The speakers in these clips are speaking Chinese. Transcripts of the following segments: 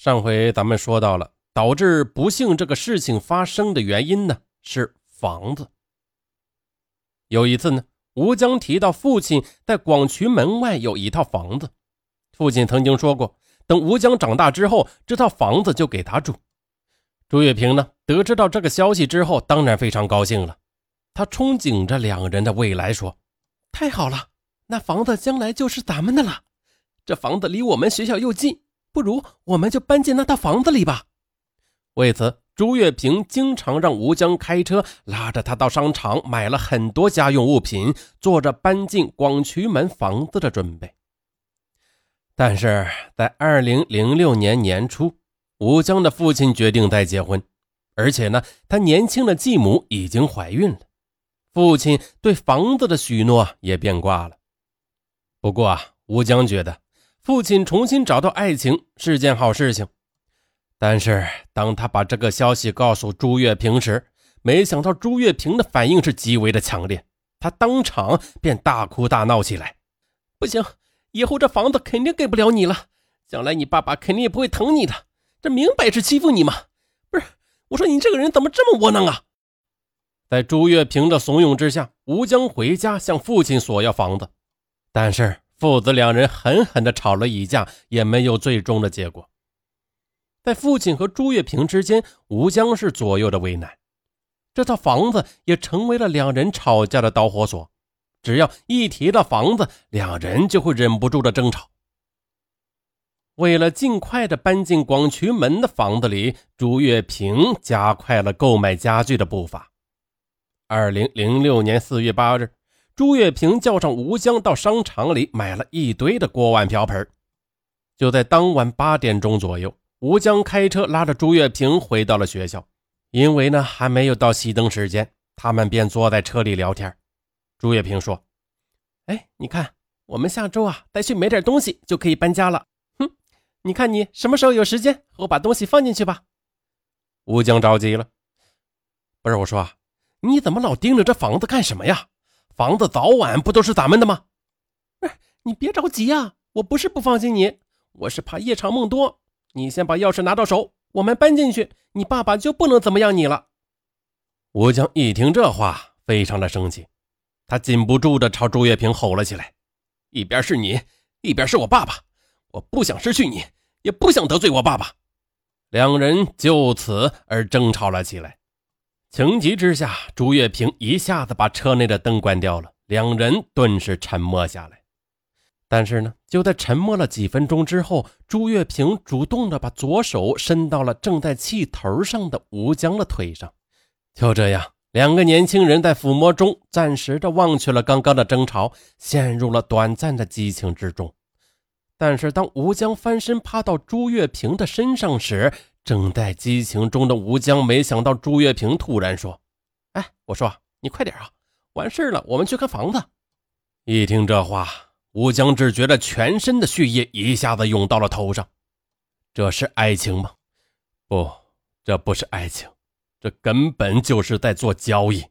上回咱们说到了，导致不幸这个事情发生的原因呢是房子。有一次呢，吴江提到父亲在广渠门外有一套房子，父亲曾经说过，等吴江长大之后，这套房子就给他住。朱月平呢，得知到这个消息之后，当然非常高兴了。他憧憬着两人的未来，说：“太好了，那房子将来就是咱们的了。这房子离我们学校又近。”不如我们就搬进那套房子里吧。为此，朱月平经常让吴江开车拉着他到商场买了很多家用物品，做着搬进广渠门房子的准备。但是在二零零六年年初，吴江的父亲决定再结婚，而且呢，他年轻的继母已经怀孕了，父亲对房子的许诺也变卦了。不过啊，吴江觉得。父亲重新找到爱情是件好事情，但是当他把这个消息告诉朱月平时，没想到朱月平的反应是极为的强烈，他当场便大哭大闹起来。不行，以后这房子肯定给不了你了，将来你爸爸肯定也不会疼你的，这明摆是欺负你嘛！不是，我说你这个人怎么这么窝囊啊！在朱月平的怂恿之下，吴江回家向父亲索要房子，但是。父子两人狠狠地吵了一架，也没有最终的结果。在父亲和朱月平之间，吴江是左右的为难，这套房子也成为了两人吵架的导火索。只要一提到房子，两人就会忍不住的争吵。为了尽快的搬进广渠门的房子里，朱月平加快了购买家具的步伐。二零零六年四月八日。朱月平叫上吴江到商场里买了一堆的锅碗瓢盆。就在当晚八点钟左右，吴江开车拉着朱月平回到了学校。因为呢还没有到熄灯时间，他们便坐在车里聊天。朱月平说：“哎，你看，我们下周啊再去买点东西就可以搬家了。哼，你看你什么时候有时间，我把东西放进去吧。”吴江着急了：“不是我说，你怎么老盯着这房子干什么呀？”房子早晚不都是咱们的吗？不是你别着急啊，我不是不放心你，我是怕夜长梦多。你先把钥匙拿到手，我们搬进去，你爸爸就不能怎么样你了。吴江一听这话，非常的生气，他禁不住的朝朱月平吼了起来：“一边是你，一边是我爸爸，我不想失去你，也不想得罪我爸爸。”两人就此而争吵了起来。情急之下，朱月平一下子把车内的灯关掉了，两人顿时沉默下来。但是呢，就在沉默了几分钟之后，朱月平主动的把左手伸到了正在气头上的吴江的腿上。就这样，两个年轻人在抚摸中暂时的忘却了刚刚的争吵，陷入了短暂的激情之中。但是，当吴江翻身趴到朱月平的身上时，正在激情中的吴江没想到朱月平突然说：“哎，我说你快点啊，完事了，我们去看房子。”一听这话，吴江只觉得全身的血液一下子涌到了头上。这是爱情吗？不，这不是爱情，这根本就是在做交易。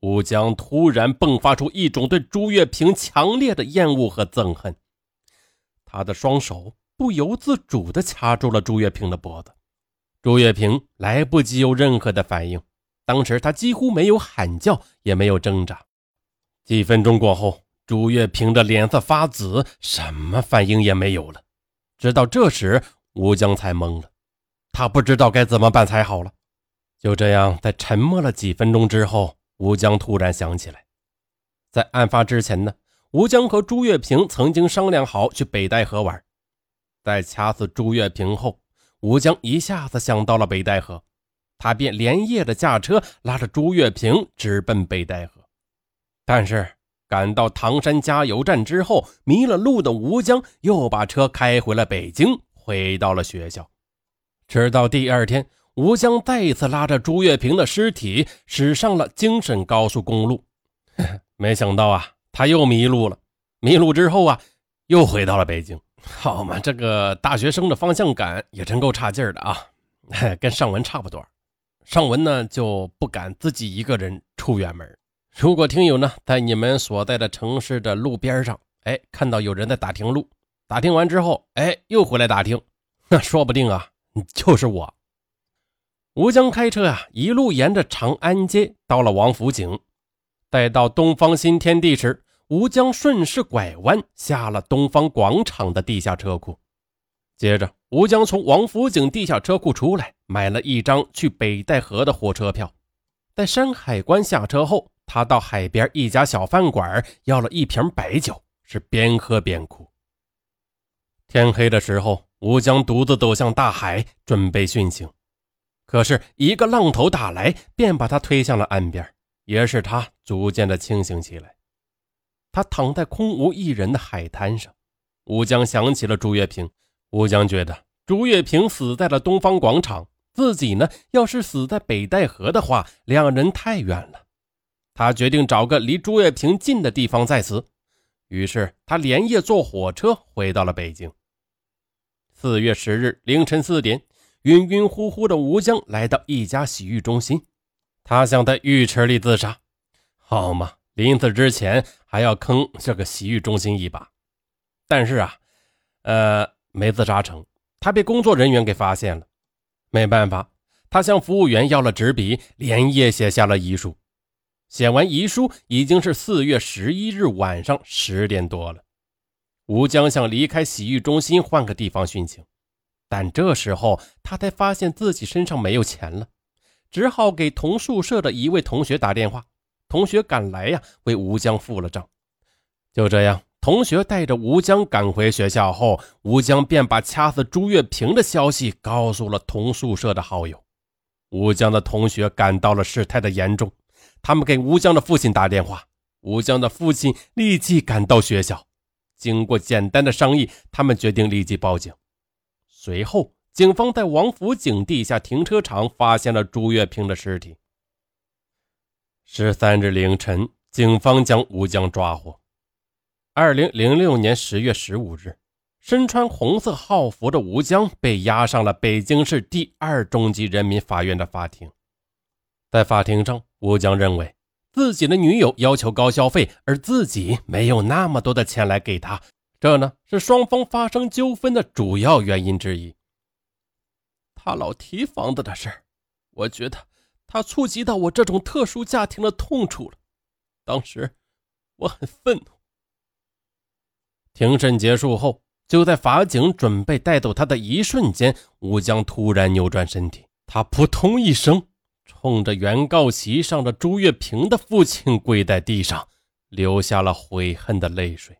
吴江突然迸发出一种对朱月平强烈的厌恶和憎恨，他的双手。不由自主地掐住了朱月平的脖子，朱月平来不及有任何的反应。当时他几乎没有喊叫，也没有挣扎。几分钟过后，朱月平的脸色发紫，什么反应也没有了。直到这时，吴江才懵了，他不知道该怎么办才好了。就这样，在沉默了几分钟之后，吴江突然想起来，在案发之前呢，吴江和朱月平曾经商量好去北戴河玩。在掐死朱月平后，吴江一下子想到了北戴河，他便连夜的驾车拉着朱月平直奔北戴河。但是赶到唐山加油站之后，迷了路的吴江又把车开回了北京，回到了学校。直到第二天，吴江再一次拉着朱月平的尸体驶上了京沈高速公路。没想到啊，他又迷路了。迷路之后啊，又回到了北京。好嘛，这个大学生的方向感也真够差劲儿的啊，跟尚文差不多。尚文呢就不敢自己一个人出远门。如果听友呢在你们所在的城市的路边上，哎，看到有人在打听路，打听完之后，哎，又回来打听，那说不定啊，就是我。吴江开车啊，一路沿着长安街到了王府井。待到东方新天地时，吴江顺势拐弯下了东方广场的地下车库。接着，吴江从王府井地下车库出来，买了一张去北戴河的火车票。在山海关下车后，他到海边一家小饭馆要了一瓶白酒，是边喝边哭。天黑的时候，吴江独自走向大海，准备殉情。可是，一个浪头打来，便把他推向了岸边，也使他逐渐的清醒起来。他躺在空无一人的海滩上，吴江想起了朱月平。吴江觉得朱月平死在了东方广场，自己呢，要是死在北戴河的话，两人太远了。他决定找个离朱月平近的地方再死。于是，他连夜坐火车回到了北京。四月十日凌晨四点。晕晕乎乎的吴江来到一家洗浴中心，他想在浴池里自杀，好嘛，临死之前还要坑这个洗浴中心一把。但是啊，呃，没自杀成，他被工作人员给发现了。没办法，他向服务员要了纸笔，连夜写下了遗书。写完遗书，已经是四月十一日晚上十点多了。吴江想离开洗浴中心，换个地方殉情。但这时候他才发现自己身上没有钱了，只好给同宿舍的一位同学打电话。同学赶来呀，为吴江付了账。就这样，同学带着吴江赶回学校后，吴江便把掐死朱月平的消息告诉了同宿舍的好友。吴江的同学感到了事态的严重，他们给吴江的父亲打电话。吴江的父亲立即赶到学校，经过简单的商议，他们决定立即报警。随后，警方在王府井地下停车场发现了朱月平的尸体。十三日凌晨，警方将吴江抓获。二零零六年十月十五日，身穿红色号服的吴江被押上了北京市第二中级人民法院的法庭。在法庭上，吴江认为自己的女友要求高消费，而自己没有那么多的钱来给她。这呢是双方发生纠纷的主要原因之一。他老提房子的事儿，我觉得他触及到我这种特殊家庭的痛处了。当时我很愤怒。庭审结束后，就在法警准备带走他的一瞬间，吴江突然扭转身体，他扑通一声，冲着原告席上的朱月平的父亲跪在地上，流下了悔恨的泪水。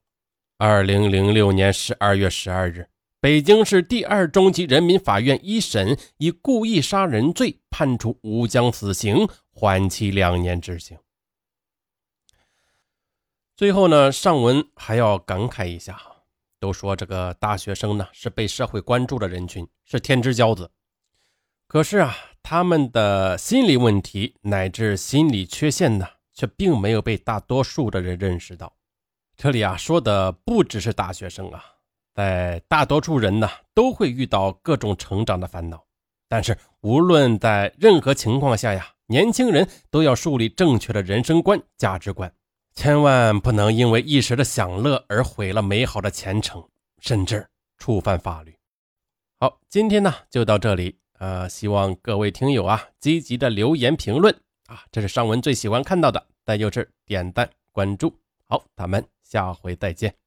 二零零六年十二月十二日，北京市第二中级人民法院一审以故意杀人罪判处吴江死刑，缓期两年执行。最后呢，上文还要感慨一下，都说这个大学生呢是被社会关注的人群，是天之骄子。可是啊，他们的心理问题乃至心理缺陷呢，却并没有被大多数的人认识到。这里啊说的不只是大学生啊，在大多数人呢都会遇到各种成长的烦恼，但是无论在任何情况下呀，年轻人都要树立正确的人生观、价值观，千万不能因为一时的享乐而毁了美好的前程，甚至触犯法律。好，今天呢就到这里啊，希望各位听友啊积极的留言评论啊，这是上文最喜欢看到的，再就是点赞关注。好，咱们。下回再见。